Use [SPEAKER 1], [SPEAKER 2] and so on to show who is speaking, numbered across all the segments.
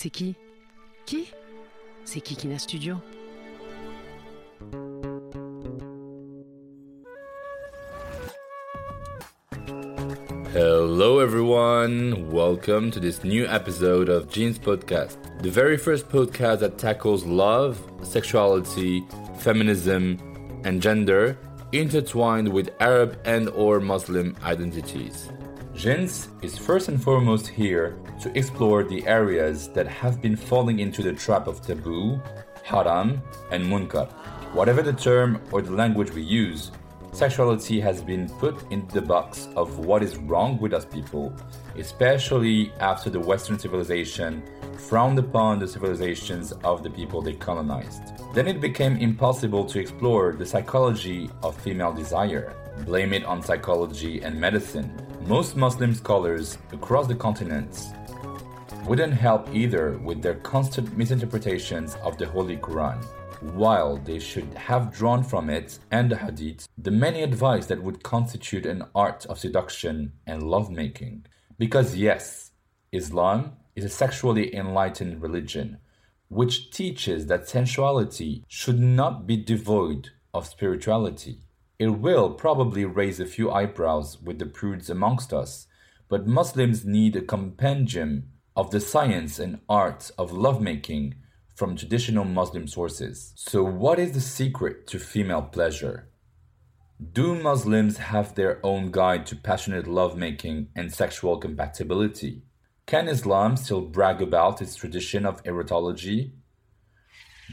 [SPEAKER 1] C'est qui Qui C'est Studio.
[SPEAKER 2] Hello, everyone. Welcome to this new episode of Jins Podcast, the very first podcast that tackles love, sexuality, feminism, and gender intertwined with Arab and/or Muslim identities. Jins is first and foremost here to explore the areas that have been falling into the trap of taboo, haram, and munkar. Whatever the term or the language we use, sexuality has been put in the box of what is wrong with us people, especially after the Western civilization frowned upon the civilizations of the people they colonized. Then it became impossible to explore the psychology of female desire. Blame it on psychology and medicine. Most Muslim scholars across the continents wouldn't help either with their constant misinterpretations of the Holy Quran, while they should have drawn from it and the Hadith the many advice that would constitute an art of seduction and lovemaking. Because, yes, Islam is a sexually enlightened religion which teaches that sensuality should not be devoid of spirituality. It will probably raise a few eyebrows with the prudes amongst us, but Muslims need a compendium of the science and art of lovemaking from traditional Muslim sources. So, what is the secret to female pleasure? Do Muslims have their own guide to passionate lovemaking and sexual compatibility? Can Islam still brag about its tradition of erotology?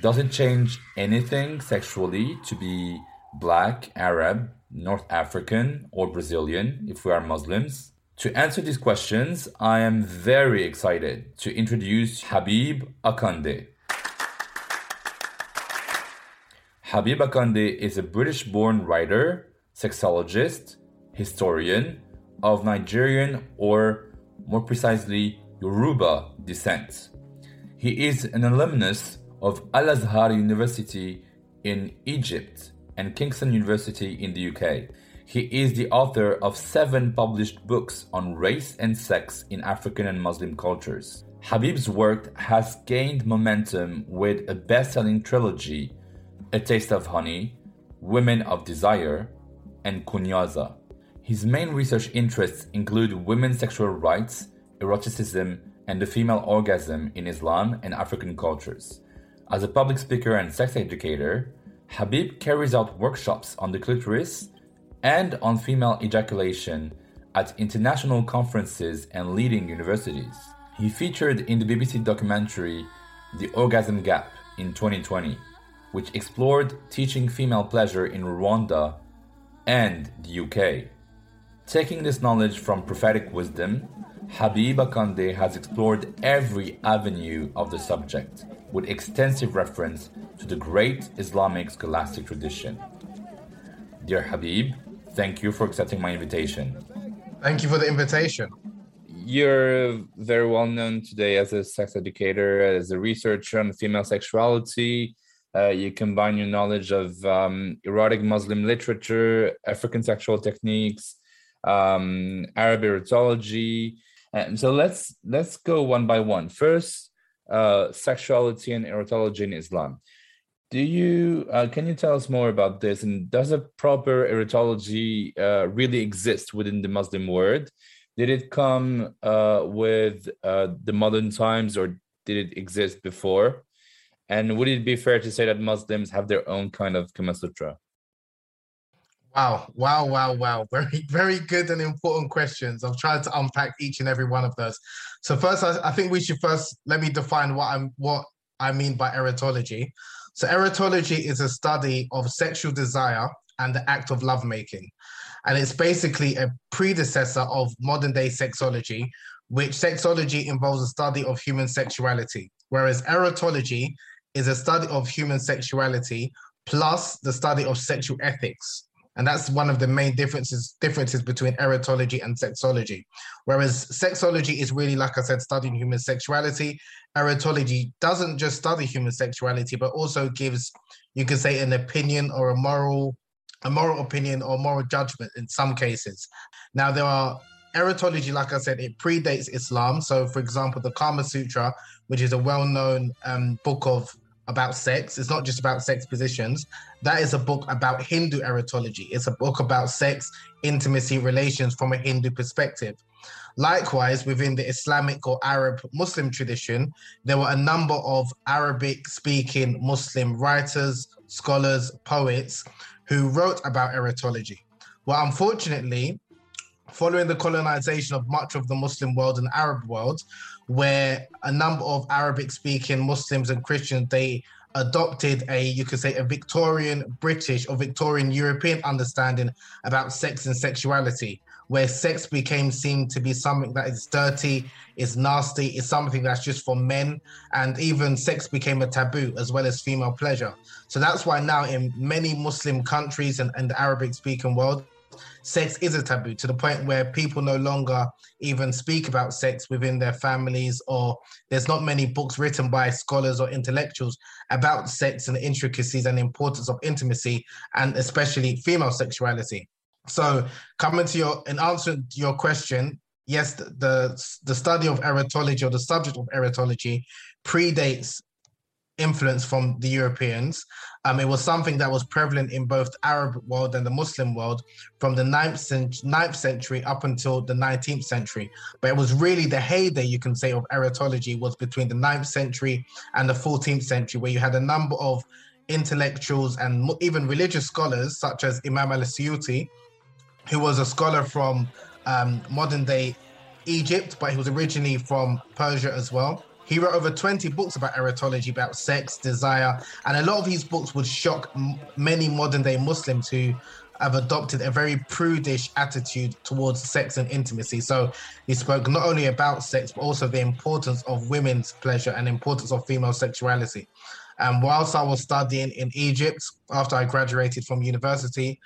[SPEAKER 2] Does it change anything sexually to be black, Arab, North African, or Brazilian if we are Muslims? To answer these questions, I am very excited to introduce Habib Akande. Habib Akande is a British born writer, sexologist, historian of Nigerian or more precisely Yoruba descent. He is an alumnus of Al Azhar University in Egypt and Kingston University in the UK. He is the author of seven published books on race and sex in African and Muslim cultures. Habib's work has gained momentum with a best selling trilogy, A Taste of Honey, Women of Desire, and Kunyaza. His main research interests include women's sexual rights, eroticism, and the female orgasm in Islam and African cultures. As a public speaker and sex educator, Habib carries out workshops on the clitoris and on female ejaculation at international conferences and leading universities. He featured in the BBC documentary The Orgasm Gap in 2020, which explored teaching female pleasure in Rwanda and the UK. Taking this knowledge from prophetic wisdom, Habib Akande has explored every avenue of the subject with extensive reference to the great Islamic scholastic tradition. Dear Habib, thank you for accepting my invitation.
[SPEAKER 3] Thank you for the invitation.
[SPEAKER 2] You're very well known today as a sex educator, as a researcher on female sexuality. Uh, you combine your knowledge of um, erotic Muslim literature, African sexual techniques, um, Arab erotology, and so let's let's go one by one. First, uh, sexuality and erotology in Islam. Do you uh, can you tell us more about this? And does a proper erotology uh, really exist within the Muslim world? Did it come uh, with uh, the modern times or did it exist before? And would it be fair to say that Muslims have their own kind of Kama Sutra?
[SPEAKER 3] Wow, wow, wow, wow. Very, very good and important questions. I've tried to unpack each and every one of those. So first, I, I think we should first let me define what I'm what I mean by erotology. So erotology is a study of sexual desire and the act of lovemaking. And it's basically a predecessor of modern day sexology, which sexology involves a study of human sexuality, whereas erotology is a study of human sexuality plus the study of sexual ethics. And that's one of the main differences differences between erotology and sexology. Whereas sexology is really, like I said, studying human sexuality. Erotology doesn't just study human sexuality, but also gives, you could say, an opinion or a moral, a moral opinion or moral judgment in some cases. Now there are erotology, like I said, it predates Islam. So, for example, the Kama Sutra, which is a well-known um, book of about sex. It's not just about sex positions. That is a book about Hindu erotology. It's a book about sex, intimacy, relations from a Hindu perspective. Likewise, within the Islamic or Arab Muslim tradition, there were a number of Arabic speaking Muslim writers, scholars, poets who wrote about erotology. Well, unfortunately, following the colonization of much of the Muslim world and Arab world, where a number of Arabic speaking Muslims and Christians they adopted a you could say a Victorian British or Victorian European understanding about sex and sexuality where sex became seen to be something that is dirty, is nasty, is something that's just for men, and even sex became a taboo as well as female pleasure. So that's why now in many Muslim countries and, and the Arabic speaking world, sex is a taboo to the point where people no longer even speak about sex within their families, or there's not many books written by scholars or intellectuals about sex and the intricacies and importance of intimacy, and especially female sexuality. So, coming to your in answering your question, yes, the, the the study of erotology or the subject of erotology predates influence from the Europeans. Um, it was something that was prevalent in both the Arab world and the Muslim world from the 9th, cent- 9th century up until the 19th century. But it was really the heyday, you can say, of erotology was between the 9th century and the 14th century, where you had a number of intellectuals and even religious scholars, such as Imam al Suyuti, who was a scholar from um, modern day Egypt, but he was originally from Persia as well he wrote over 20 books about erotology, about sex, desire, and a lot of his books would shock m- many modern day Muslims who have adopted a very prudish attitude towards sex and intimacy. So he spoke not only about sex, but also the importance of women's pleasure and importance of female sexuality. And whilst I was studying in Egypt after I graduated from university,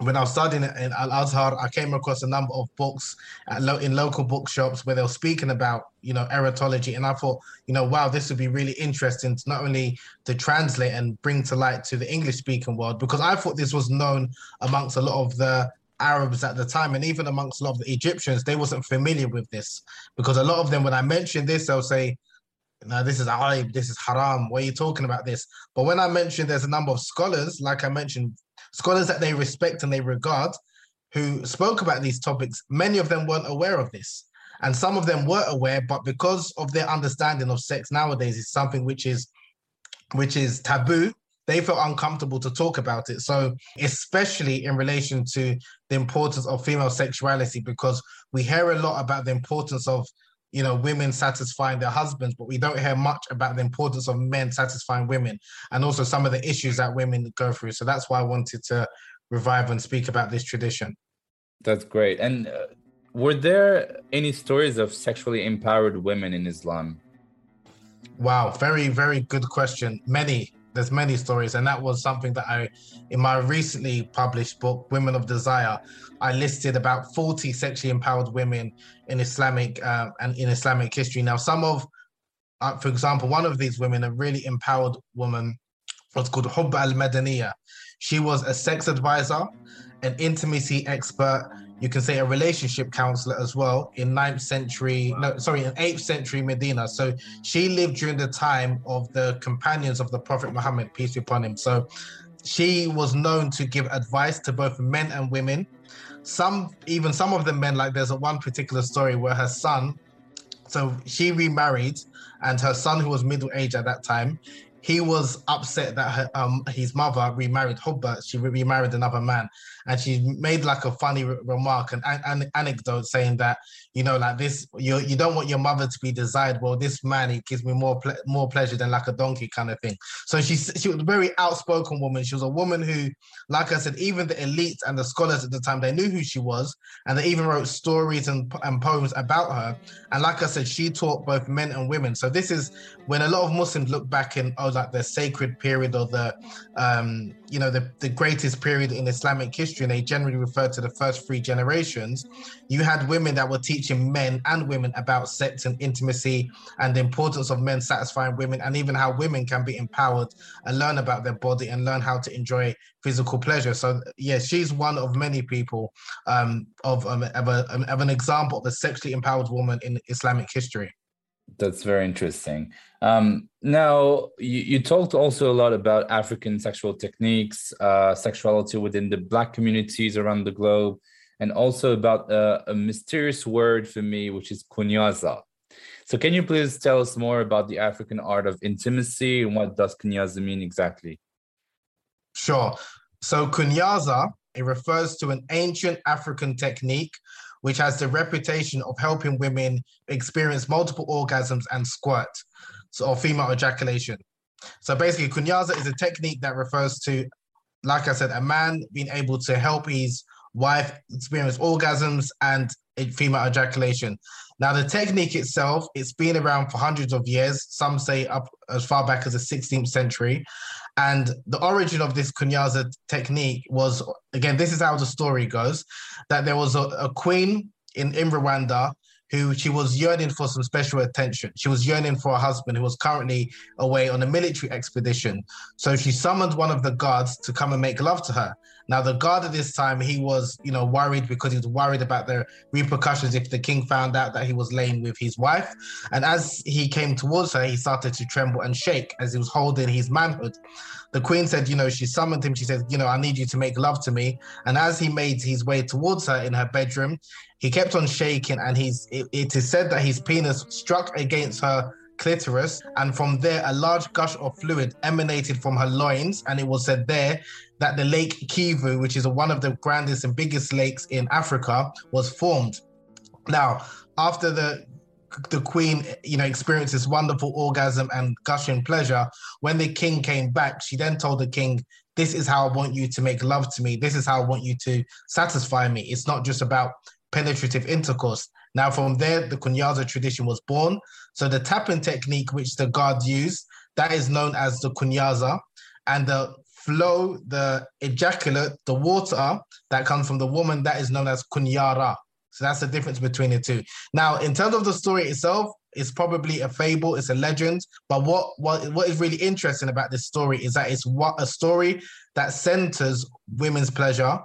[SPEAKER 3] when I was studying in Al Azhar, I came across a number of books lo- in local bookshops where they were speaking about, you know, erotology, and I thought, you know, wow, this would be really interesting to not only to translate and bring to light to the English-speaking world, because I thought this was known amongst a lot of the Arabs at the time, and even amongst a lot of the Egyptians, they wasn't familiar with this, because a lot of them, when I mentioned this, they'll say, no, this is aib, this is haram. Why are you talking about this? But when I mentioned there's a number of scholars, like I mentioned, scholars that they respect and they regard, who spoke about these topics, many of them weren't aware of this. And some of them were aware, but because of their understanding of sex nowadays is something which is which is taboo, they felt uncomfortable to talk about it. So, especially in relation to the importance of female sexuality, because we hear a lot about the importance of you know women satisfying their husbands but we don't hear much about the importance of men satisfying women and also some of the issues that women go through. So that's why i wanted to revive and speak about this tradition.
[SPEAKER 2] That's great. And uh, were there any stories of sexually empowered women in islam?
[SPEAKER 3] Wow very very good question. Many there's many stories and that was something that i in my recently published book women of desire i listed about 40 sexually empowered women in islamic uh, and in islamic history. Now some of uh, for example one of these women a really empowered woman was called Hubba al-Madaniya. She was a sex advisor an intimacy expert you can say a relationship counselor as well in 9th century no sorry in 8th century medina. So she lived during the time of the companions of the prophet muhammad peace be upon him. So she was known to give advice to both men and women. Some even some of the men like there's a one particular story where her son so she remarried and her son who was middle age at that time he was upset that her, um, his mother remarried Hubba. She remarried another man, and she made like a funny re- remark, and an, anecdote saying that you know, like this, you you don't want your mother to be desired. Well, this man he gives me more ple- more pleasure than like a donkey kind of thing. So she she was a very outspoken woman. She was a woman who, like I said, even the elite and the scholars at the time they knew who she was, and they even wrote stories and, and poems about her. And like I said, she taught both men and women. So this is when a lot of Muslims look back in oh like the sacred period or the um you know the, the greatest period in Islamic history, and they generally refer to the first three generations. You had women that were teaching men and women about sex and intimacy and the importance of men satisfying women, and even how women can be empowered and learn about their body and learn how to enjoy physical pleasure. So yeah, she's one of many people um, of, um, of, a, of an example of a sexually empowered woman in Islamic history.
[SPEAKER 2] That's very interesting. Um, now, you, you, talked also a lot about African sexual techniques, uh, sexuality within the Black communities around the globe, and also about uh, a mysterious word for me, which is kunyaza. So, can you please tell us more about the African art of intimacy and what does kunyaza mean exactly?
[SPEAKER 3] Sure. So, kunyaza it refers to an ancient African technique which has the reputation of helping women experience multiple orgasms and squirt, so, or female ejaculation. So basically, kunyaza is a technique that refers to, like I said, a man being able to help his wife experience orgasms and female ejaculation. Now, the technique itself, it's been around for hundreds of years. Some say up as far back as the 16th century. And the origin of this kunyaza technique was, again, this is how the story goes, that there was a, a queen in, in Rwanda who she was yearning for some special attention. She was yearning for a husband who was currently away on a military expedition. So she summoned one of the guards to come and make love to her. Now, the guard at this time, he was, you know, worried because he was worried about the repercussions if the king found out that he was laying with his wife. And as he came towards her, he started to tremble and shake as he was holding his manhood. The queen said, you know, she summoned him. She said, you know, I need you to make love to me. And as he made his way towards her in her bedroom, he kept on shaking, and he's. It, it is said that his penis struck against her clitoris, and from there, a large gush of fluid emanated from her loins. And it was said there that the Lake Kivu, which is one of the grandest and biggest lakes in Africa, was formed. Now, after the the queen, you know, experienced this wonderful orgasm and gushing pleasure. When the king came back, she then told the king, "This is how I want you to make love to me. This is how I want you to satisfy me. It's not just about penetrative intercourse. Now, from there, the kunyaza tradition was born. So the tapping technique, which the guards use, that is known as the kunyaza, and the flow, the ejaculate, the water that comes from the woman, that is known as kunyara. So that's the difference between the two. Now, in terms of the story itself, it's probably a fable, it's a legend. But what what what is really interesting about this story is that it's what a story that centers women's pleasure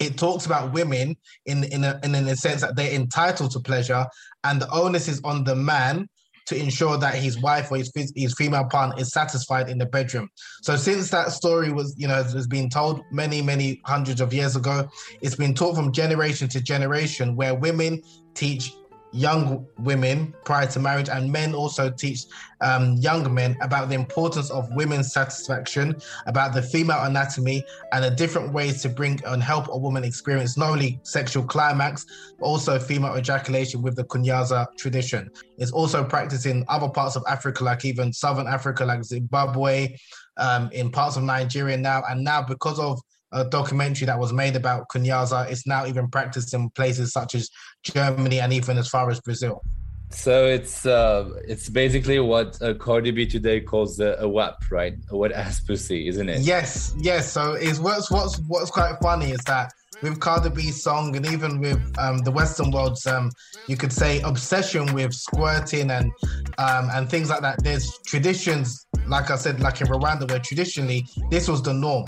[SPEAKER 3] it talks about women in in a, in a sense that they're entitled to pleasure, and the onus is on the man to ensure that his wife or his, his female partner is satisfied in the bedroom. So since that story was, you know, has been told many, many hundreds of years ago, it's been taught from generation to generation where women teach young women prior to marriage, and men also teach um, young men about the importance of women's satisfaction, about the female anatomy, and the different ways to bring and help a woman experience not only sexual climax, but also female ejaculation with the kunyaza tradition. It's also practiced in other parts of Africa, like even Southern Africa, like Zimbabwe, um, in parts of Nigeria now, and now because of a documentary that was made about Kunyaza. It's now even practiced in places such as Germany and even as far as Brazil.
[SPEAKER 2] So it's uh, it's basically what uh, Cardi B today calls a, a WAP, right? A wet ass pussy, isn't it?
[SPEAKER 3] Yes, yes. So it's what's what's what's quite funny is that with Cardi B's song and even with um, the Western world's, um, you could say obsession with squirting and um, and things like that. There's traditions, like I said, like in Rwanda, where traditionally this was the norm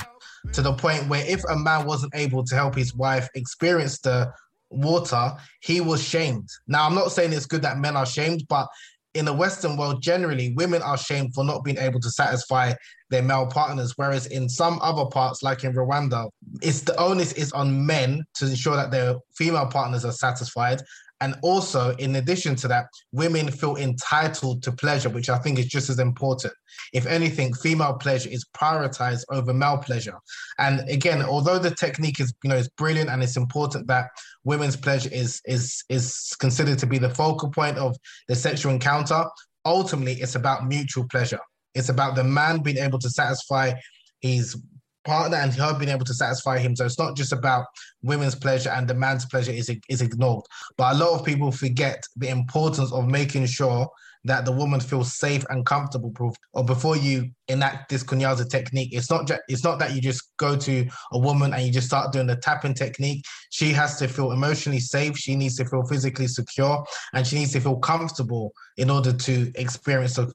[SPEAKER 3] to the point where if a man wasn't able to help his wife experience the water, he was shamed. Now, I'm not saying it's good that men are shamed, but in the Western world, generally, women are shamed for not being able to satisfy their male partners. Whereas in some other parts, like in Rwanda, it's the onus is on men to ensure that their female partners are satisfied. And also, in addition to that, women feel entitled to pleasure, which I think is just as important. If anything, female pleasure is prioritized over male pleasure. And again, although the technique is, you know, is brilliant and it's important that women's pleasure is is is considered to be the focal point of the sexual encounter, ultimately it's about mutual pleasure. It's about the man being able to satisfy his partner and her being able to satisfy him. So it's not just about women's pleasure and the man's pleasure is is ignored. But a lot of people forget the importance of making sure that the woman feels safe and comfortable proof or before you enact this kunyaza technique it's not just it's not that you just go to a woman and you just start doing the tapping technique she has to feel emotionally safe she needs to feel physically secure and she needs to feel comfortable in order to experience the,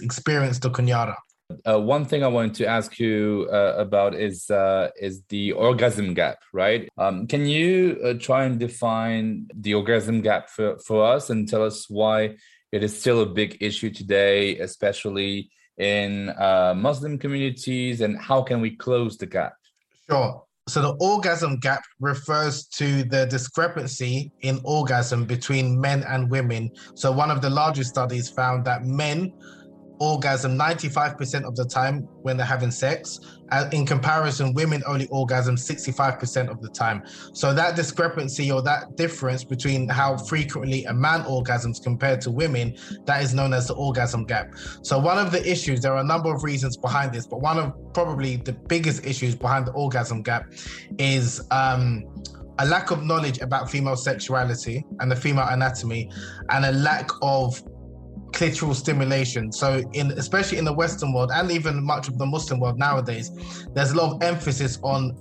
[SPEAKER 3] experience the kunyara
[SPEAKER 2] uh, one thing I wanted to ask you uh, about is uh, is the orgasm gap, right? Um, can you uh, try and define the orgasm gap for, for us and tell us why it is still a big issue today, especially in uh, Muslim communities, and how can we close the gap?
[SPEAKER 3] Sure. So the orgasm gap refers to the discrepancy in orgasm between men and women. So one of the largest studies found that men orgasm 95% of the time when they're having sex. in comparison, women only orgasm 65% of the time. So that discrepancy or that difference between how frequently a man orgasms compared to women, that is known as the orgasm gap. So one of the issues, there are a number of reasons behind this, but one of probably the biggest issues behind the orgasm gap is um, a lack of knowledge about female sexuality and the female anatomy and a lack of clitoral stimulation. So, in especially in the Western world and even much of the Muslim world nowadays, there's a lot of emphasis on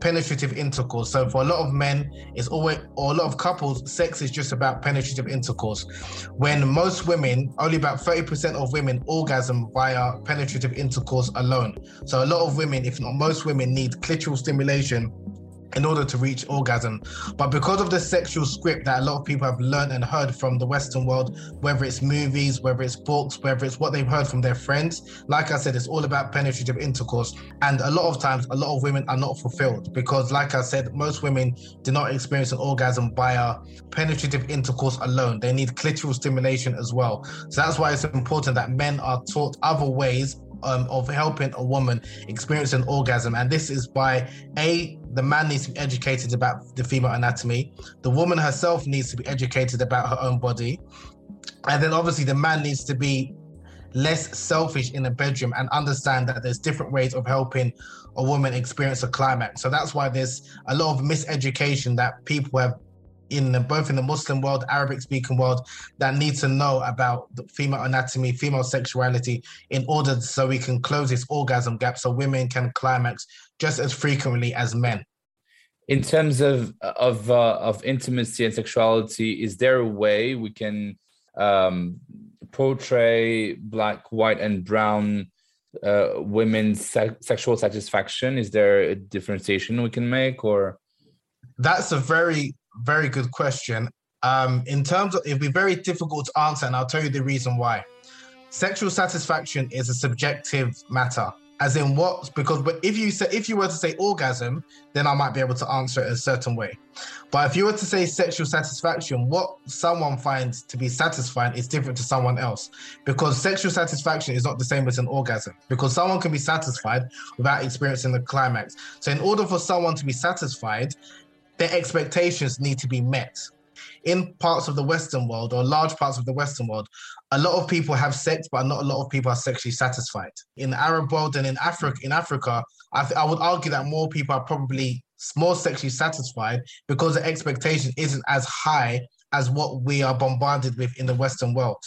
[SPEAKER 3] penetrative intercourse. So for a lot of men, it's always or a lot of couples, sex is just about penetrative intercourse. When most women, only about 30% of women orgasm via penetrative intercourse alone. So a lot of women, if not most women, need clitoral stimulation in order to reach orgasm. But because of the sexual script that a lot of people have learned and heard from the Western world, whether it's movies, whether it's books, whether it's what they've heard from their friends, like I said, it's all about penetrative intercourse. And a lot of times, a lot of women are not fulfilled because, like I said, most women do not experience an orgasm via penetrative intercourse alone. They need clitoral stimulation as well. So that's why it's important that men are taught other ways um, of helping a woman experience an orgasm. And this is by A, the man needs to be educated about the female anatomy, the woman herself needs to be educated about her own body. And then obviously the man needs to be less selfish in the bedroom and understand that there's different ways of helping a woman experience a climax. So that's why there's a lot of miseducation that people have in the, both in the Muslim world, Arabic speaking world, that need to know about the female anatomy, female sexuality, in order so we can close this orgasm gap so women can climax just as frequently as men.
[SPEAKER 2] In terms of of uh, of intimacy and sexuality, is there a way we can um, portray black, white, and brown uh, women's se- sexual satisfaction? Is there a differentiation we can make, or?
[SPEAKER 3] That's a very very good question. Um, in terms of, it'd be very difficult to answer, and I'll tell you the reason why. Sexual satisfaction is a subjective matter, as in what? Because if you say if you were to say orgasm, then I might be able to answer it a certain way. But if you were to say sexual satisfaction, what someone finds to be satisfying is different to someone else. Because sexual satisfaction is not the same as an orgasm. Because someone can be satisfied without experiencing the climax. So in order for someone to be satisfied, their expectations need to be met. In parts of the Western world or large parts of the Western world, a lot of people have sex, but not a lot of people are sexually satisfied. In the Arab world and in Africa, in Africa, I, th- I would argue that more people are probably more sexually satisfied because the expectation isn't as high as what we are bombarded with in the Western world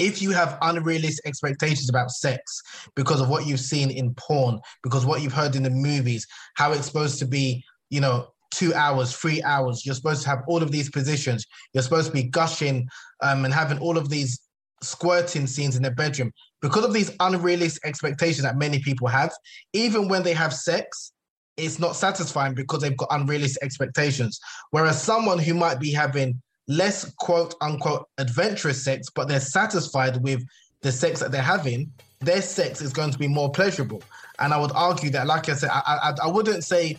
[SPEAKER 3] if you have unrealistic expectations about sex because of what you've seen in porn, because what you've heard in the movies, how it's supposed to be, you know, two hours, three hours. You're supposed to have all of these positions. You're supposed to be gushing um, and having all of these squirting scenes in the bedroom. Because of these unrealistic expectations that many people have, even when they have sex, it's not satisfying because they've got unrealistic expectations. Whereas someone who might be having less quote unquote adventurous sex, but they're satisfied with the sex that they're having, their sex is going to be more pleasurable. And I would argue that, like I said, I, I, I wouldn't say,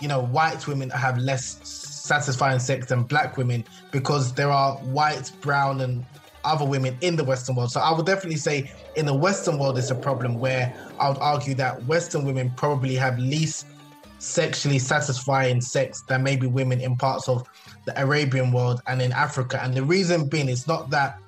[SPEAKER 3] you know, white women have less satisfying sex than black women because there are white, brown, and other women in the Western world. So I would definitely say in the Western world, it's a problem where I would argue that Western women probably have least sexually satisfying sex than maybe women in parts of the Arabian world and in Africa. And the reason being, it's not that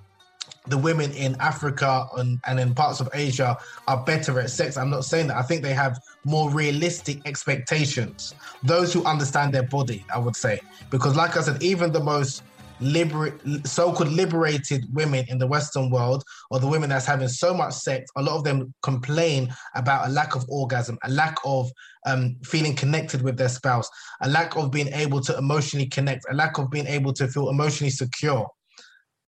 [SPEAKER 3] the women in Africa and, and in parts of Asia are better at sex. I'm not saying that. I think they have more realistic expectations. Those who understand their body, I would say. Because, like I said, even the most liber- so-called liberated women in the Western world, or the women that's having so much sex, a lot of them complain about a lack of orgasm, a lack of um, feeling connected with their spouse, a lack of being able to emotionally connect, a lack of being able to feel emotionally secure.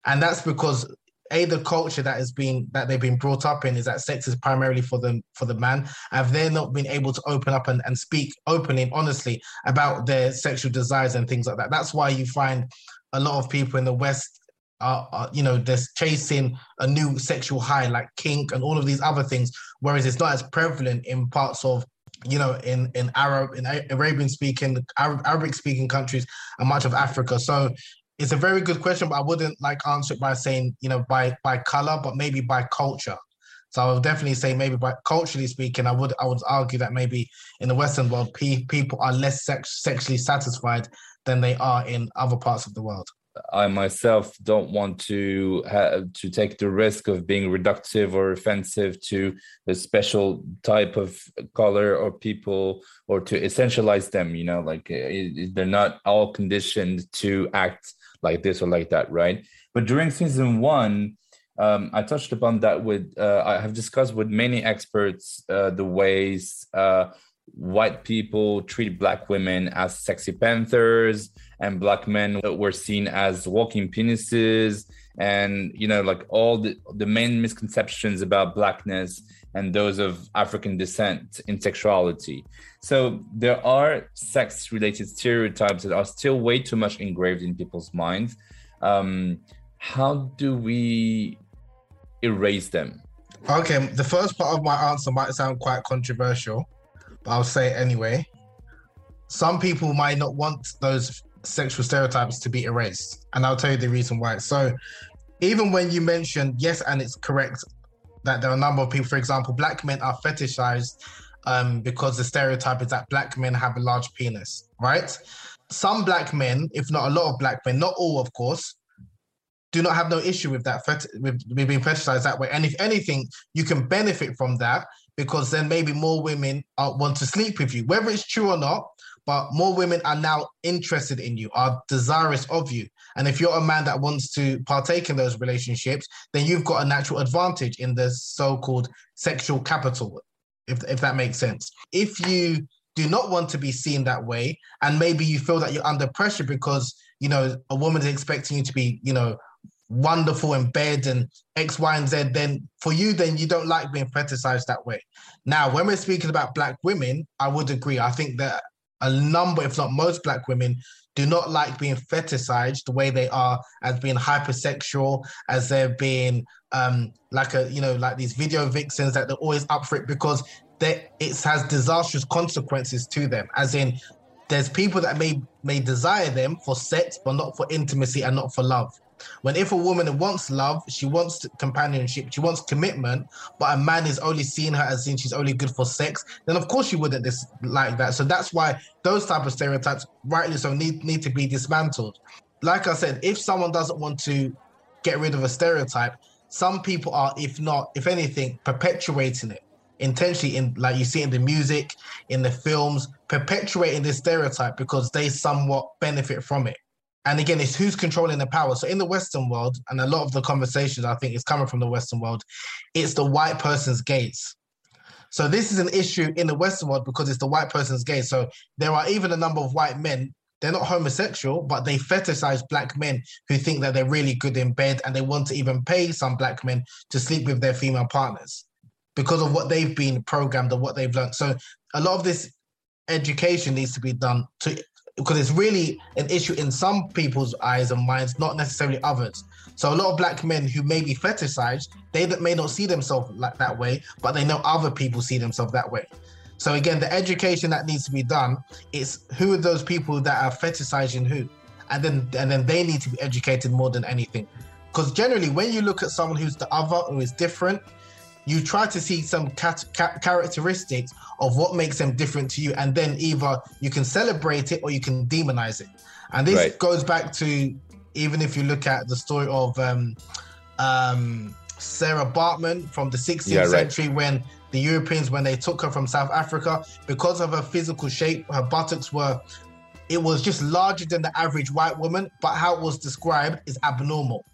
[SPEAKER 3] And that's because a the culture that has been that they've been brought up in is that sex is primarily for them for the man. Have they not been able to open up and, and speak openly honestly about their sexual desires and things like that? That's why you find a lot of people in the west are, are you know they're chasing a new sexual high like kink and all of these other things whereas it's not as prevalent in parts of you know in in arab in arabian speaking arabic speaking countries and much of africa. So it's a very good question, but I wouldn't like answer it by saying, you know, by by color, but maybe by culture. So I would definitely say maybe by culturally speaking, I would I would argue that maybe in the Western world, pe- people are less sex- sexually satisfied than they are in other parts of the world.
[SPEAKER 2] I myself don't want to to take the risk of being reductive or offensive to a special type of color or people or to essentialize them. You know, like eh, they're not all conditioned to act like this or like that, right? But during season one, um, I touched upon that with, uh, I have discussed with many experts uh, the ways uh, white people treat black women as sexy panthers and black men were seen as walking penises and you know like all the, the main misconceptions about blackness and those of african descent in sexuality so there are sex related stereotypes that are still way too much engraved in people's minds. Um, how do we erase them?
[SPEAKER 3] Okay, the first part of my answer might sound quite controversial, but I'll say it anyway. Some people might not want those sexual stereotypes to be erased, and I'll tell you the reason why. So, even when you mentioned yes, and it's correct that there are a number of people, for example, black men are fetishized um, because the stereotype is that black men have a large penis, right? Some black men, if not a lot of black men, not all, of course, do not have no issue with that, with, with being fetishized that way. And if anything, you can benefit from that because then maybe more women are, want to sleep with you, whether it's true or not. But more women are now interested in you, are desirous of you. And if you're a man that wants to partake in those relationships, then you've got a natural advantage in the so-called sexual capital if, if that makes sense. If you do not want to be seen that way, and maybe you feel that you're under pressure because, you know, a woman is expecting you to be, you know, wonderful in bed and X, Y, and Z, then for you, then you don't like being fetishized that way. Now, when we're speaking about Black women, I would agree. I think that a number, if not most Black women, do not like being fetishized the way they are as being hypersexual, as they're being um, like a you know like these video vixens that they're always up for it because they, it has disastrous consequences to them. As in, there's people that may may desire them for sex, but not for intimacy and not for love. When if a woman wants love, she wants companionship, she wants commitment, but a man is only seeing her as in she's only good for sex, then of course you wouldn't dis- like that. So that's why those type of stereotypes, rightly so, need need to be dismantled. Like I said, if someone doesn't want to get rid of a stereotype, some people are, if not, if anything, perpetuating it intentionally in like you see in the music, in the films, perpetuating this stereotype because they somewhat benefit from it. And again, it's who's controlling the power. So in the Western world, and a lot of the conversations I think is coming from the Western world, it's the white person's gaze. So this is an issue in the Western world because it's the white person's gaze. So there are even a number of white men they're not homosexual, but they fetishize black men who think that they're really good in bed and they want to even pay some black men to sleep with their female partners because of what they've been programmed or what they've learned. So a lot of this education needs to be done to because it's really an issue in some people's eyes and minds, not necessarily others. So a lot of black men who may be fetishized, they that may not see themselves like that way, but they know other people see themselves that way. So again, the education that needs to be done is who are those people that are fetishizing who, and then and then they need to be educated more than anything. Because generally, when you look at someone who's the other, who is different, you try to see some cat- ca- characteristics of what makes them different to you, and then either you can celebrate it or you can demonize it. And this
[SPEAKER 2] Right.
[SPEAKER 3] goes back to even if you look at the story of um, um, Sarah Bartman from the 16th
[SPEAKER 2] Yeah, right.
[SPEAKER 3] century when the Europeans, when they took her from South Africa, because of her physical shape, her buttocks were, it was just larger than the average white woman, but how it was described is abnormal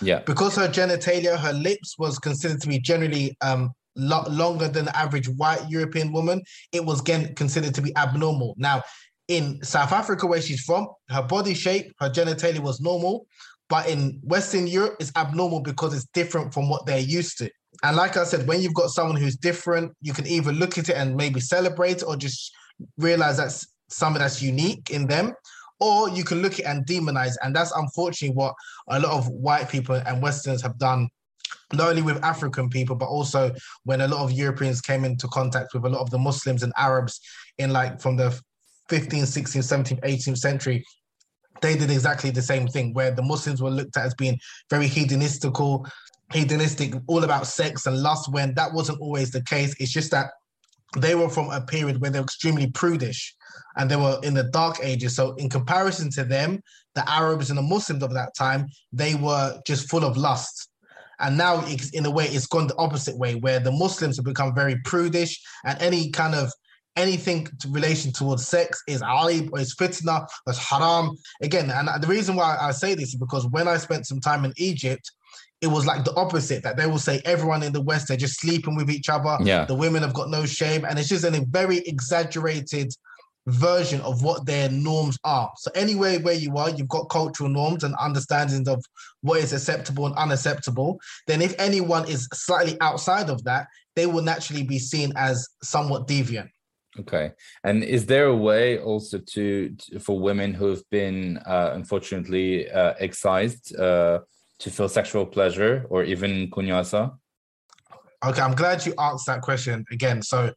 [SPEAKER 2] Yeah.
[SPEAKER 3] because her genitalia, her lips was considered to be generally um lo- longer than average white European woman. It was again considered to be abnormal. Now, in South Africa, where she's from, her body shape, her genitalia was normal, but in Western Europe, it's abnormal because it's different from what they're used to. And like I said, when you've got someone who's different, you can either look at it and maybe celebrate or just realize that's something that's unique in them or you can look at it and demonize and that's unfortunately what a lot of white people and westerners have done not only with african people but also when a lot of europeans came into contact with a lot of the muslims and arabs in like from the 15th 16th 17th 18th century they did exactly the same thing where the muslims were looked at as being very hedonistical hedonistic all about sex and lust when that wasn't always the case. It's just that they were from a period where they were extremely prudish and they were in the dark ages. So, in comparison to them, the Arabs and the Muslims of that time, they were just full of lust. And now, it's, in a way, it's gone the opposite way, where the Muslims have become very prudish, and any kind of anything to relation towards sex is aib or is fitna, or is haram. Again, and the reason why I say this is because when I spent some time in Egypt, it was like the opposite that they will say everyone in the West, they're just sleeping with each other.
[SPEAKER 2] Yeah.
[SPEAKER 3] The women have got no shame. And it's just a very exaggerated version of what their norms are. So anywhere where you are, you've got cultural norms and understandings of what is acceptable and unacceptable. Then if anyone is slightly outside of that, they will naturally be seen as somewhat deviant.
[SPEAKER 2] Okay. And is there a way also to, to- for women who've been uh, unfortunately uh, excised uh, to feel sexual pleasure or even kunyaza?
[SPEAKER 3] Okay, I'm glad you asked that question again. So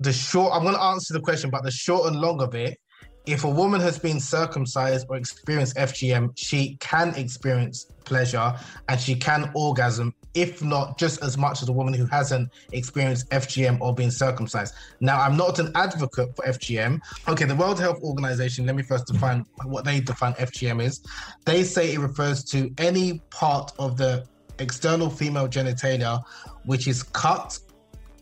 [SPEAKER 3] the short, I'm going to answer the question, but the short and long of it, if a woman has been circumcised or experienced FGM, she can experience pleasure and she can orgasm, if not just as much as a woman who hasn't experienced FGM or been circumcised. Now, I'm not an advocate for FGM. Okay, the World Health Organization, let me first define what they define FGM is. They say it refers to any part of the external female genitalia which is cut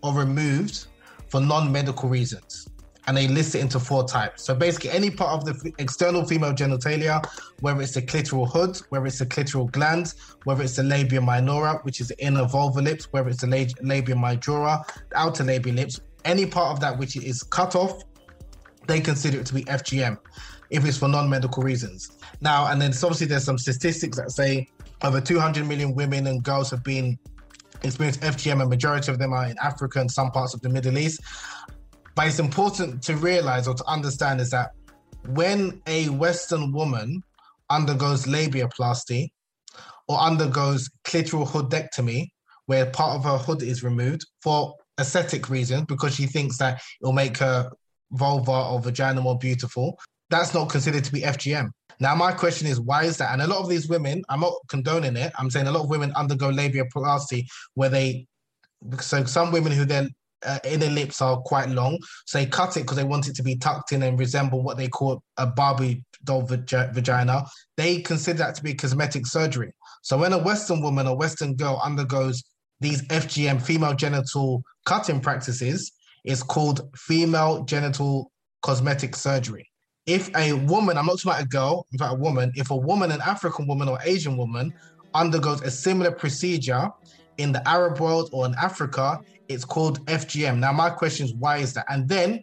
[SPEAKER 3] or removed for non-medical reasons and they list it into four types so basically any part of the external female genitalia whether it's the clitoral hood whether it's the clitoral gland whether it's the labia minora which is the inner vulva lips whether it's the lab- labia majora the outer labia lips any part of that which is cut off they consider it to be FGM if it's for non-medical reasons. Now, and then obviously there's some statistics that say over 200 million women and girls have been experienced FGM, and majority of them are in Africa and some parts of the Middle East. But it's important to realize or to understand is that when a Western woman undergoes labiaplasty or undergoes clitoral hoodectomy, where part of her hood is removed for aesthetic reasons because she thinks that it'll make her vulva or vagina more beautiful, that's not considered to be FGM. Now, my question is, why is that? And a lot of these women, I'm not condoning it. I'm saying a lot of women undergo labiaplasty where they, so some women who their uh, inner lips are quite long, so they cut it because they want it to be tucked in and resemble what they call a Barbie doll vag- vagina. They consider that to be cosmetic surgery. So when a Western woman or Western girl undergoes these FGM, female genital cutting practices, it's called female genital cosmetic surgery. If a woman, I'm not talking about a girl, about a woman, if a woman, an African woman or Asian woman, undergoes a similar procedure in the Arab world or in Africa, it's called FGM. Now, my question is, why is that? And then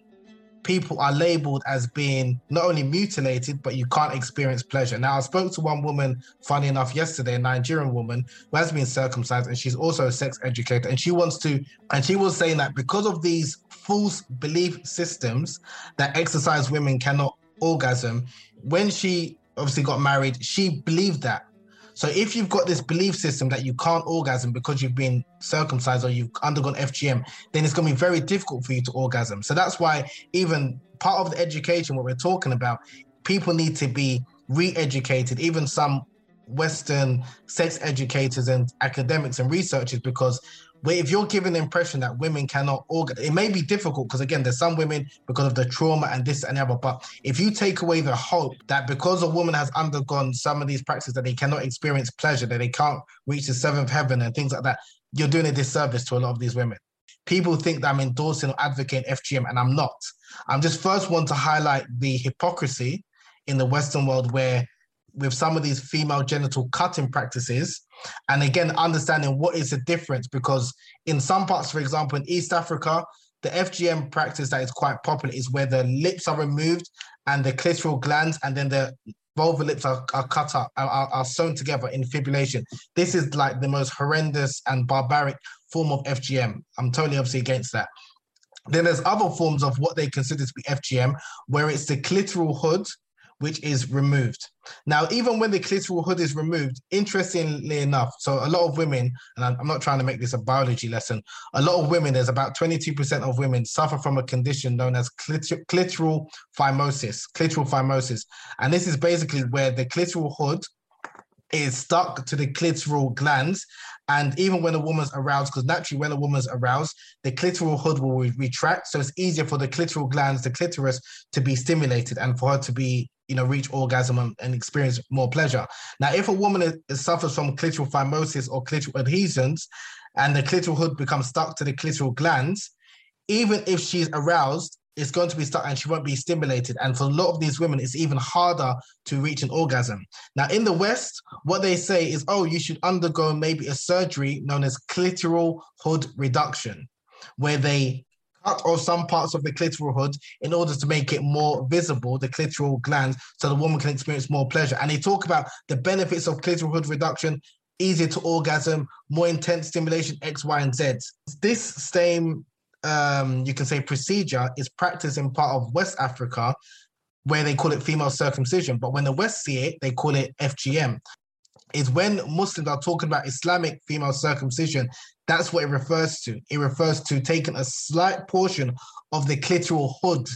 [SPEAKER 3] people are labeled as being not only mutilated, but you can't experience pleasure. Now, I spoke to one woman, funny enough, yesterday, a Nigerian woman who has been circumcised, and she's also a sex educator. And she wants to, and she was saying that because of these false belief systems that exercise women cannot orgasm. When she obviously got married, she believed that. So if you've got this belief system that you can't orgasm because you've been circumcised or you've undergone FGM, then it's going to be very difficult for you to orgasm. So that's why even part of the education, what we're talking about, people need to be re-educated. Even some Western sex educators and academics and researchers, because if you're giving the impression that women cannot orgasm, it may be difficult because again, there's some women because of the trauma and this and the other. But if you take away the hope that because a woman has undergone some of these practices that they cannot experience pleasure, that they can't reach the seventh heaven and things like that, you're doing a disservice to a lot of these women. People think that I'm endorsing or advocating FGM, and I'm not. I'm just first one to highlight the hypocrisy in the Western world where with some of these female genital cutting practices and again understanding what is the difference because in some parts for example in east africa the fgm practice that is quite popular is where the lips are removed and the clitoral glands and then the vulvar lips are, are cut up are, are sewn together infibulation. This is like the most horrendous and barbaric form of fgm i'm totally obviously against that. Then there's other forms of what they consider to be FGM, where it's the clitoral hood which is removed. Now, even when the clitoral hood is removed, interestingly enough, so a lot of women, and I'm not trying to make this a biology lesson, a lot of women, there's about 22% of women suffer from a condition known as clitoral phimosis, clitoral phimosis. And this is basically where the clitoral hood is stuck to the clitoral glands. And even when a woman's aroused, because naturally when a woman's aroused, the clitoral hood will retract. So it's easier for the clitoral glands, the clitoris, to be stimulated and for her to be you know, reach orgasm and, and experience more pleasure. Now, if a woman is, is suffers from clitoral phimosis or clitoral adhesions, and the clitoral hood becomes stuck to the clitoral glands, even if she's aroused, it's going to be stuck and she won't be stimulated. And for a lot of these women, it's even harder to reach an orgasm. Now, in the West, what they say is, oh, you should undergo maybe a surgery known as clitoral hood reduction, where they cut off some parts of the clitoral hood in order to make it more visible, the clitoral glands, so the woman can experience more pleasure. And they talk about the benefits of clitoral hood reduction, easier to orgasm, more intense stimulation, X, Y, and Z. This same, um, you can say, procedure is practiced in part of West Africa, where they call it female circumcision. But when the West see it, they call it FGM is when Muslims are talking about Islamic female circumcision, that's what it refers to. It refers to taking a slight portion of the clitoral hood,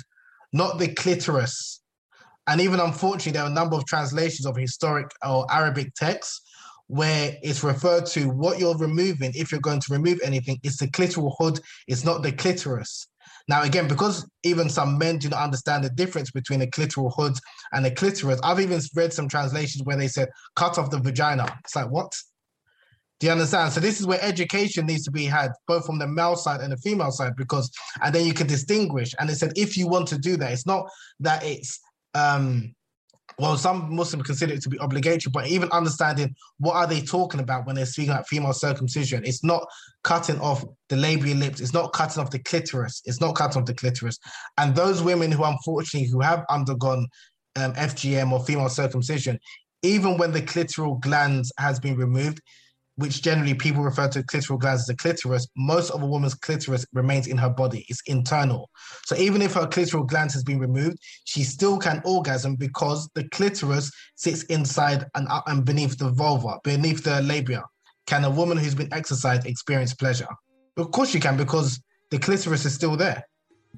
[SPEAKER 3] not the clitoris. And even unfortunately, there are a number of translations of historic or Arabic texts where it's referred to what you're removing, if you're going to remove anything, it's the clitoral hood, it's not the clitoris. Now, again, because even some men do not understand the difference between a clitoral hood and a clitoris, I've even read some translations where they said cut off the vagina. It's like, what? Do you understand? So this is where education needs to be had, both from the male side and the female side, because and then you can distinguish. And they said if you want to do that, it's not that it's um well, some Muslims consider it to be obligatory, but even understanding what are they talking about when they're speaking about female circumcision, it's not cutting off the labial lips, it's not cutting off the clitoris, it's not cutting off the clitoris. And those women who unfortunately who have undergone um, FGM or female circumcision, even when the clitoral glands has been removed, which generally people refer to clitoral glands as a clitoris, most of a woman's clitoris remains in her body. It's internal. So even if her clitoral gland has been removed, she still can orgasm because the clitoris sits inside and, uh, and beneath the vulva, beneath the labia. Can a woman who's been excised experience pleasure? Of course she can because the clitoris is still there.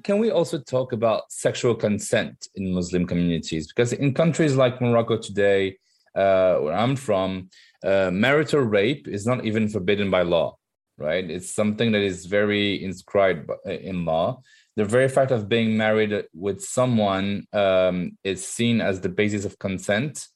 [SPEAKER 2] Can we also talk about sexual consent in Muslim communities? Because in countries like Morocco today, uh, where I'm from, uh, marital rape is not even forbidden by law, right? It's something that is very inscribed uh, in law. The very fact of being married with someone um, is seen as the basis of consent,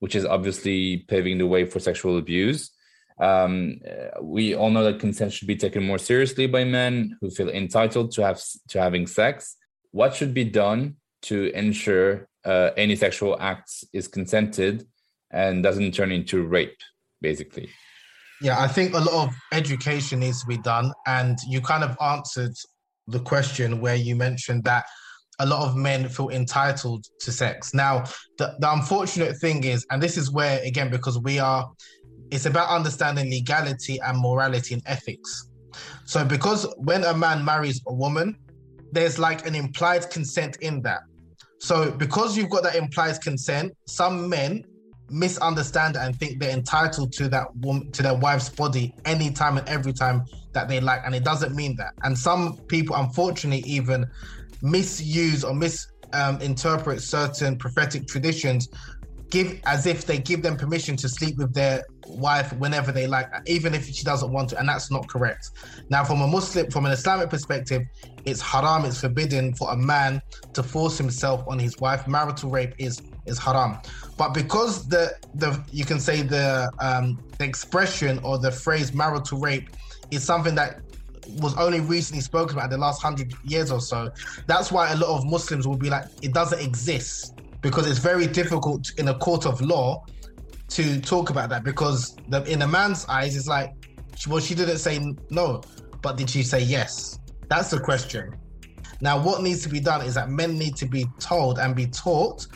[SPEAKER 2] which is obviously paving the way for sexual abuse. Um, uh, we all know that consent should be taken more seriously by men who feel entitled to have to having sex. What should be done to ensure uh, any sexual acts is consented and doesn't turn into rape? Basically.
[SPEAKER 3] Yeah, I think a lot of education needs to be done. And you kind of answered the question where you mentioned that a lot of men feel entitled to sex. Now, the, the unfortunate thing is, and this is where, again, because we are, it's about understanding legality and morality and ethics. So, because when a man marries a woman, there's like an implied consent in that. So because you've got that implied consent, some men misunderstand and think they're entitled to that woman to their wife's body anytime and every time that they like and it doesn't mean that and some people unfortunately even misuse or misinterpret um, certain prophetic traditions give as if they give them permission to sleep with their wife whenever they like, even if she doesn't want to, and that's not correct. Now, from a Muslim, from an Islamic perspective, it's haram, it's forbidden for a man to force himself on his wife. Marital rape is is haram. But because the the you can say the um the expression or the phrase marital rape is something that was only recently spoken about in the last hundred years or so, that's why a lot of Muslims will be like, it doesn't exist because it's very difficult in a court of law to talk about that because the, in a man's eyes, it's like, well, she didn't say no, but did she say yes? That's the question. Now, what needs to be done is that men need to be told and be taught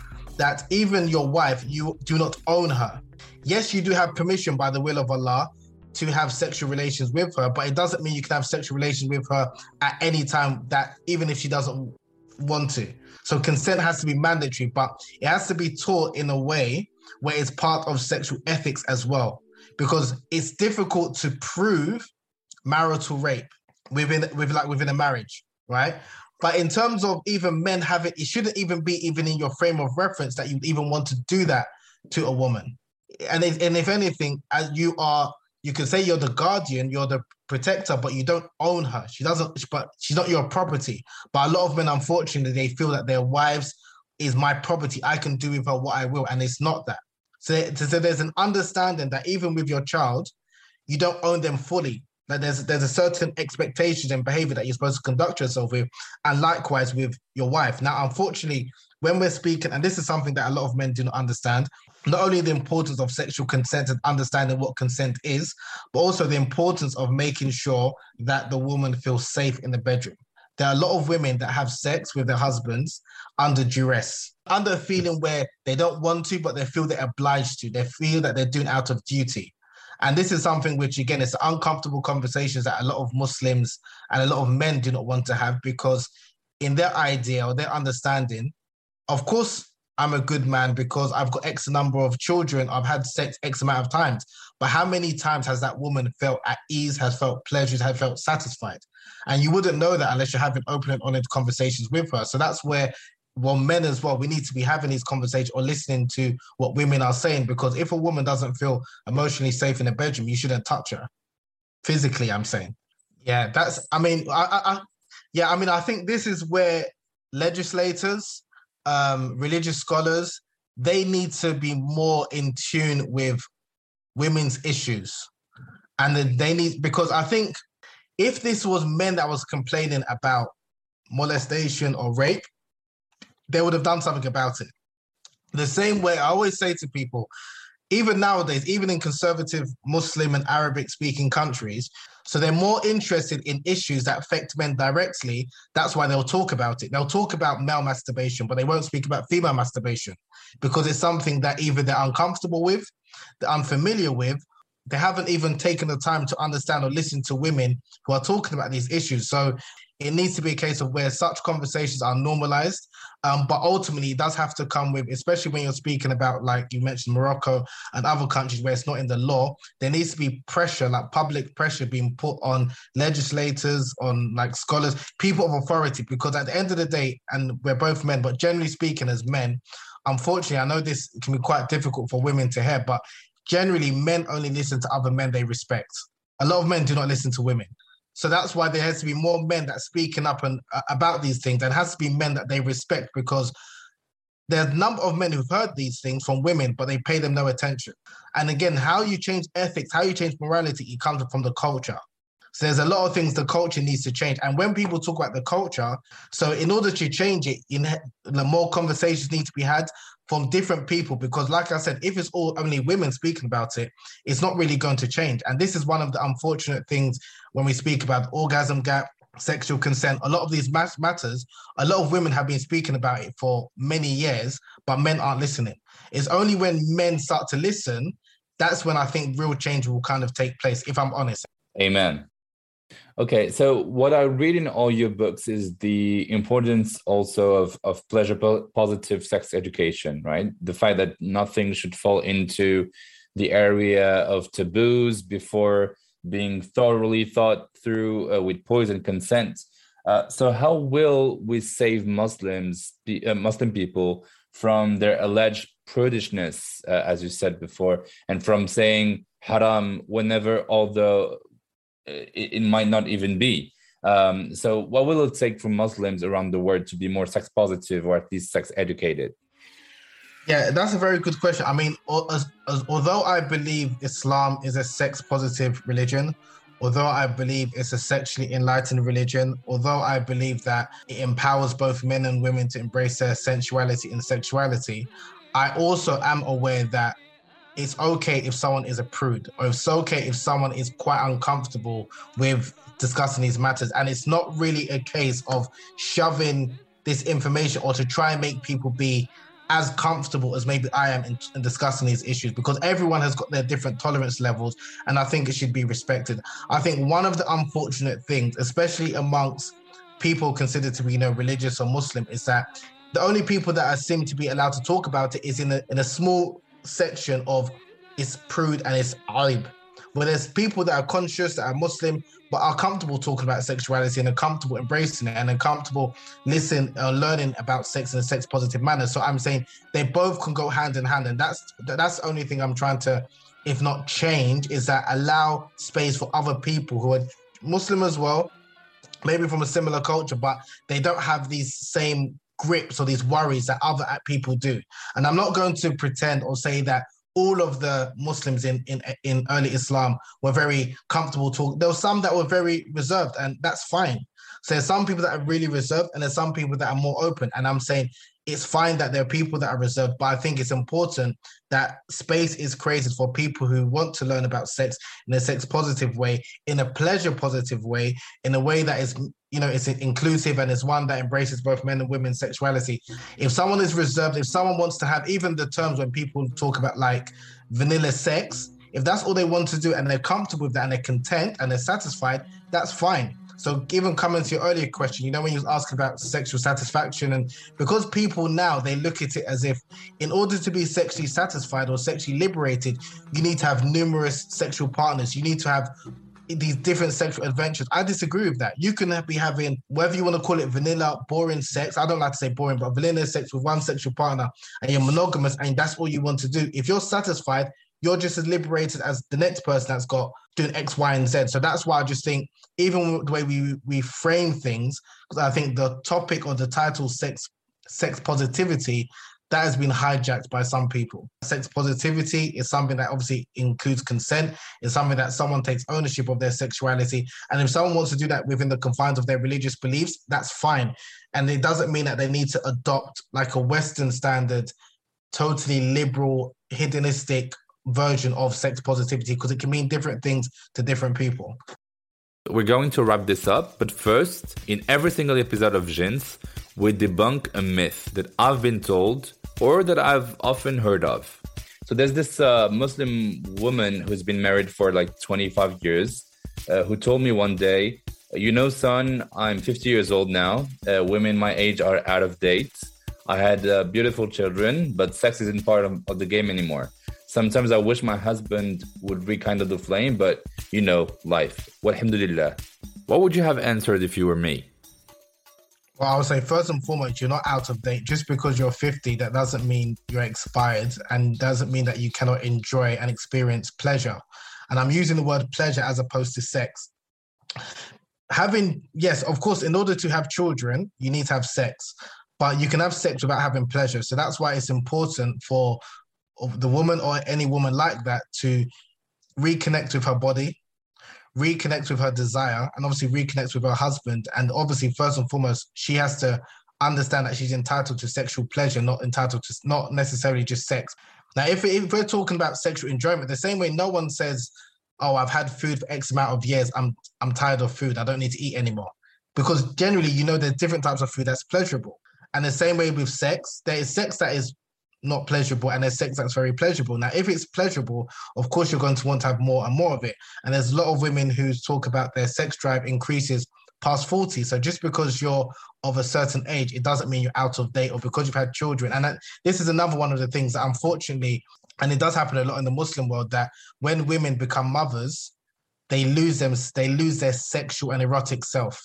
[SPEAKER 3] that even your wife, you do not own her. Yes, you do have permission by the will of Allah to have sexual relations with her, but it doesn't mean you can have sexual relations with her at any time that even if she doesn't want to. So consent has to be mandatory, but it has to be taught in a way where it's part of sexual ethics as well. Because it's difficult to prove marital rape within with like within a marriage, right? But in terms of even men having, it shouldn't even be even in your frame of reference that you even want to do that to a woman. And if, and if anything, as you are, you can say you're the guardian, you're the protector, but you don't own her. She doesn't, but she's not your property. But a lot of men, unfortunately, they feel that their wives is my property. I can do with her what I will, and it's not that. So, so there's an understanding that even with your child, you don't own them fully. That there's there's a certain expectation and behavior that you're supposed to conduct yourself with, and likewise with your wife. Now, unfortunately, when we're speaking, and this is something that a lot of men do not understand, not only the importance of sexual consent and understanding what consent is, but also the importance of making sure that the woman feels safe in the bedroom. There are a lot of women that have sex with their husbands under duress, under a feeling where they don't want to, but they feel they're obliged to. They feel that they're doing out of duty. And this is something which, again, it's uncomfortable conversations that a lot of Muslims and a lot of men do not want to have because, in their idea or their understanding, of course, I'm a good man because I've got X number of children. I've had sex X amount of times. But how many times has that woman felt at ease, has felt pleasures, has felt satisfied? And you wouldn't know that unless you're having open and honest conversations with her. So that's where, well, men as well, we need to be having these conversations or listening to what women are saying. Because if a woman doesn't feel emotionally safe in the bedroom, you shouldn't touch her. Physically, I'm saying. Yeah, that's, I mean, I, I, I yeah, I mean, I think this is where legislators, um, religious scholars, they need to be more in tune with women's issues. And then they need, because I think if this was men that was complaining about molestation or rape, they would have done something about it. The same way I always say to people, even nowadays, even in conservative Muslim and Arabic speaking countries, so they're more interested in issues that affect men directly. That's why they'll talk about it. They'll talk about male masturbation, but they won't speak about female masturbation because it's something that either they're uncomfortable with, they're unfamiliar with, they haven't even taken the time to understand or listen to women who are talking about these issues. So it needs to be a case of where such conversations are normalized. Um, but ultimately, it does have to come with, especially when you're speaking about, like you mentioned, Morocco and other countries where it's not in the law, there needs to be pressure, like public pressure being put on legislators, on like scholars, people of authority, because at the end of the day, and we're both men, but generally speaking, as men, unfortunately, I know this can be quite difficult for women to hear, but generally, men only listen to other men they respect. A lot of men do not listen to women. So that's why there has to be more men that speaking up and uh, about these things. There has to be men that they respect because there's a number of men who've heard these things from women, but they pay them no attention. And again, how you change ethics, how you change morality, it comes from the culture. So there's a lot of things the culture needs to change. And when people talk about the culture, so in order to change it, in the more conversations need to be had from different people because like i said if it's all only women speaking about it it's not really going to change. And this is one of the unfortunate things when we speak about orgasm gap sexual consent a lot of these matters a lot of women have been speaking about it for many years but men aren't listening. It's only when men start to listen that's when i think real change will kind of take place if i'm honest.
[SPEAKER 2] Amen Okay, so what I read in all your books is the importance also of, of pleasure positive sex education, right? The fact that nothing should fall into the area of taboos before being thoroughly thought through uh, with poise and consent. Uh, so, how will we save Muslims, uh, Muslim people, from their alleged prudishness, uh, as you said before, and from saying haram whenever, although it, it might not even be. Um, so, what will it take for Muslims around the world to be more sex positive or at least sex educated?
[SPEAKER 3] Yeah, that's a very good question. I mean, as, as, although I believe Islam is a sex positive religion, although I believe it's a sexually enlightened religion, although I believe that it empowers both men and women to embrace their sensuality and sexuality, I also am aware that it's okay if someone is a prude or it's okay if someone is quite uncomfortable with discussing these matters. And it's not really a case of shoving this information or to try and make people be as comfortable as maybe I am in, in, discussing these issues because everyone has got their different tolerance levels and I think it should be respected. I think one of the unfortunate things, especially amongst people considered to be you know religious or Muslim, is that the only people that are seem to be allowed to talk about it is in a in a small section of it's prude and it's aib. Where there's people that are conscious, that are Muslim, but are comfortable talking about sexuality and are comfortable embracing it and are comfortable listening or uh, learning about sex in a sex positive manner. So I'm saying they both can go hand in hand. And that's that's the only thing I'm trying to, if not change, is that allow space for other people who are Muslim as well, maybe from a similar culture, but they don't have these same grips or these worries that other people do. And I'm not going to pretend or say that all of the Muslims in, in in early Islam were very comfortable talking. There were some that were very reserved, and that's fine. So there's some people that are really reserved, and there's some people that are more open. And I'm saying it's fine that there are people that are reserved, but I think it's important that space is created for people who want to learn about sex in a sex positive way, in a pleasure positive way, in a way that is you know it's inclusive and it's one that embraces both men and women's sexuality. If someone is reserved if someone wants to have even the terms when people talk about like vanilla sex if that's all they want to do and they're comfortable with that and they're content and they're satisfied that's fine so even coming to your earlier question you know when you was asking about sexual satisfaction and because people now they look at it as if in order to be sexually satisfied or sexually liberated you need to have numerous sexual partners you need to have these different sexual adventures. I disagree with that. You can be having whether you want to call it vanilla, boring sex. I don't like to say boring, but vanilla sex with one sexual partner, and you're monogamous, and that's all you want to do. If you're satisfied, you're just as liberated as the next person that's got doing X, Y, and Z. So that's why I just think, even the way we we frame things, because I think the topic or the title, sex sex positivity, that has been hijacked by some people. Sex positivity is something that obviously includes consent, it's something that someone takes ownership of their sexuality. And if someone wants to do that within the confines of their religious beliefs, that's fine. And it doesn't mean that they need to adopt like a Western standard, totally liberal, hedonistic version of sex positivity because it can mean different things to different people.
[SPEAKER 2] We're going to wrap this up, but first, in every single episode of Jins, we debunk a myth that I've been told or that I've often heard of. So there's this uh, Muslim woman who's been married for like 25 years uh, who told me one day, You know, son, I'm 50 years old now. Uh, women my age are out of date. I had uh, beautiful children, but sex isn't part of, of the game anymore. Sometimes I wish my husband would rekindle the flame, but you know, life. What alhamdulillah. What would you have answered if you were me?
[SPEAKER 3] Well, I would say first and foremost, you're not out of date. Just because you're 50, that doesn't mean you're expired and doesn't mean that you cannot enjoy and experience pleasure. And I'm using the word pleasure as opposed to sex. Having, yes, of course, in order to have children, you need to have sex, but you can have sex without having pleasure. So that's why it's important for the woman or any woman like that to reconnect with her body, reconnect with her desire and obviously reconnect with her husband. And obviously, first and foremost, she has to understand that she's entitled to sexual pleasure, not entitled to not necessarily just sex. Now, if, if we're talking about sexual enjoyment, the same way no one says, "Oh, I've had food for X amount of years. I'm I'm tired of food. I don't need to eat anymore," because generally, you know, there's different types of food that's pleasurable. And the same way with sex, there is sex that is not pleasurable and there's sex that's very pleasurable. Now, if it's pleasurable, of course you're going to want to have more and more of it. And there's a lot of women who talk about their sex drive increases past 40. So just because you're of a certain age, it doesn't mean you're out of date or because you've had children. And that, this is another one of the things that unfortunately, and it does happen a lot in the Muslim world, that when women become mothers, they lose them, they lose their sexual and erotic self.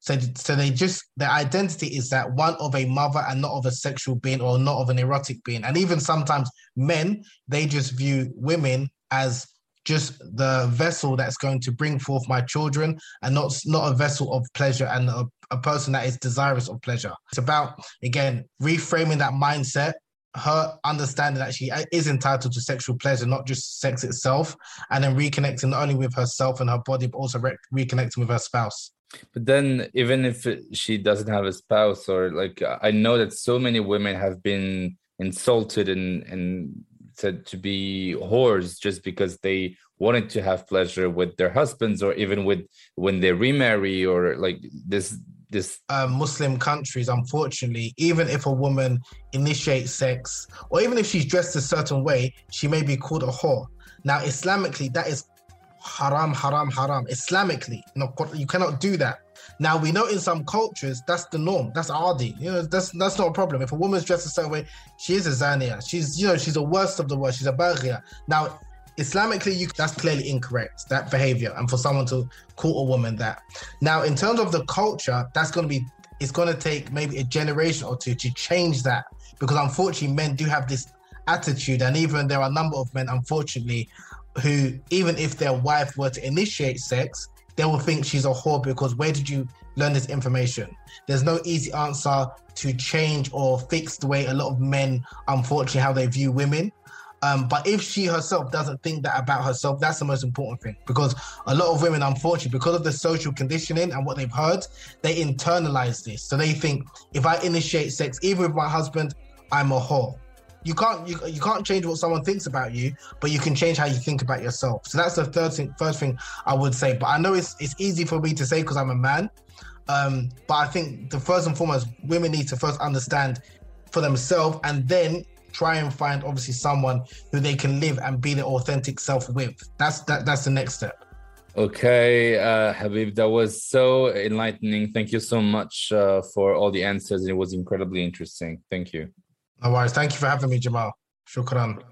[SPEAKER 3] So, so they just their identity is that one of a mother and not of a sexual being or not of an erotic being. And even sometimes men, they just view women as just the vessel that's going to bring forth my children and not not a vessel of pleasure and a, a person that is desirous of pleasure it's about again reframing that mindset her understanding that she uh, is entitled to sexual pleasure, not just sex itself, and then reconnecting not only with herself and her body, but also re- reconnecting with her spouse.
[SPEAKER 2] But then, even if she doesn't have a spouse, or like I know that so many women have been insulted and and said to be whores just because they wanted to have pleasure with their husbands or even with when they remarry or like this this
[SPEAKER 3] uh, muslim countries unfortunately even if a woman initiates sex or even if she's dressed a certain way she may be called a whore. Now islamically that is haram haram haram islamically you cannot do that now we know in some cultures that's the norm. That's ardi. You know, that's that's not a problem. If a woman's dressed a certain way, she is a zania. She's you know she's the worst of the worst. She's a baghia. Now Islamically, you, that's clearly incorrect, that behavior, and for someone to call a woman that. Now, in terms of the culture, that's going to be, it's going to take maybe a generation or two to change that because unfortunately, men do have this attitude, and even there are a number of men, unfortunately, who, even if their wife were to initiate sex, they will think she's a whore because where did you learn this information? There's no easy answer to change or fix the way a lot of men, unfortunately, how they view women. Um, but if she herself doesn't think that about herself, that's the most important thing. Because a lot of women, unfortunately, because of the social conditioning and what they've heard, they internalize this. So they think if I initiate sex, even with my husband, I'm a whore you can't you, you can't change what someone thinks about you, but you can change how you think about yourself. So that's the third thing, first thing I would say. But I know it's it's easy for me to say because I'm a man. Um, but I think the first and foremost, women need to first understand for themselves and then try and find obviously someone who they can live and be their authentic self with. That's that that's the next step.
[SPEAKER 2] Okay, uh, Habib, that was so enlightening. Thank you so much uh, for all the answers. It was incredibly interesting. Thank you.
[SPEAKER 3] No worries. Thank you for having me, Jamal. Shukran.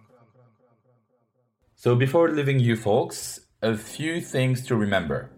[SPEAKER 2] So, before leaving you folks, a few things to remember.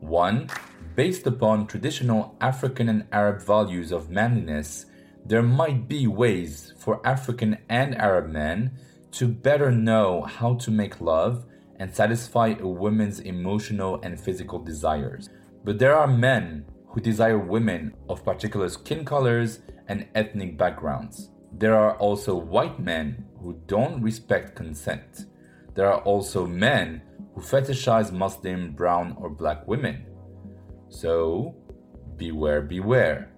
[SPEAKER 2] One, based upon traditional African and Arab values of manliness, there might be ways for African and Arab men to better know how to make love and satisfy a woman's emotional and physical desires. But there are men who desire women of particular skin colors and ethnic backgrounds. There are also white men who don't respect consent. There are also men who fetishize Muslim, brown, or black women. So, beware, beware.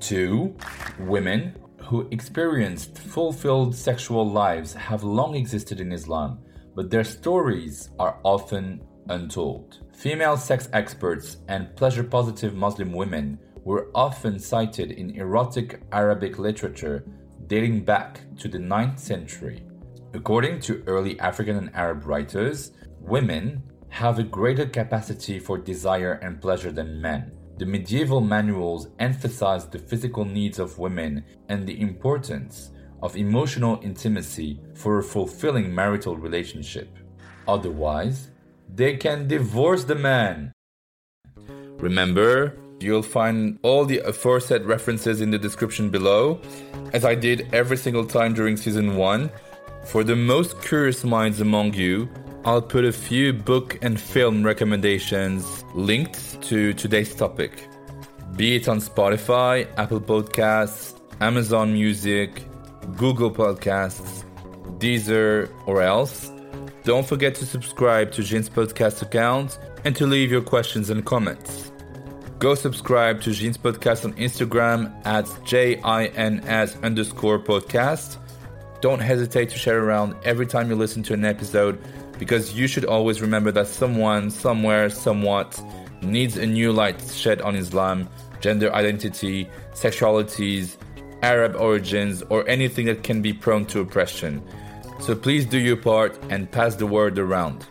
[SPEAKER 2] Two, women who experienced fulfilled sexual lives have long existed in Islam, but their stories are often untold. Female sex experts and pleasure positive Muslim women were often cited in erotic Arabic literature dating back to the 9th century. According to early African and Arab writers, women have a greater capacity for desire and pleasure than men. The medieval manuals emphasized the physical needs of women and the importance of emotional intimacy for a fulfilling marital relationship. Otherwise, they can divorce the man. Remember, You'll find all the aforesaid references in the description below, as I did every single time during season 1. For the most curious minds among you, I'll put a few book and film recommendations linked to today's topic, be it on Spotify, Apple Podcasts, Amazon Music, Google Podcasts, Deezer, or else. Don't forget to subscribe to Jins podcast account and to leave your questions and comments. Go subscribe to Jins podcast on Instagram at J-I-N-S underscore podcast. Don't hesitate to share around every time you listen to an episode because you should always remember that someone, somewhere, somewhat needs a new light shed on Islam, gender identity, sexualities, Arab origins, or anything that can be prone to oppression. So please do your part and pass the word around.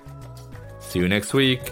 [SPEAKER 2] See you next week.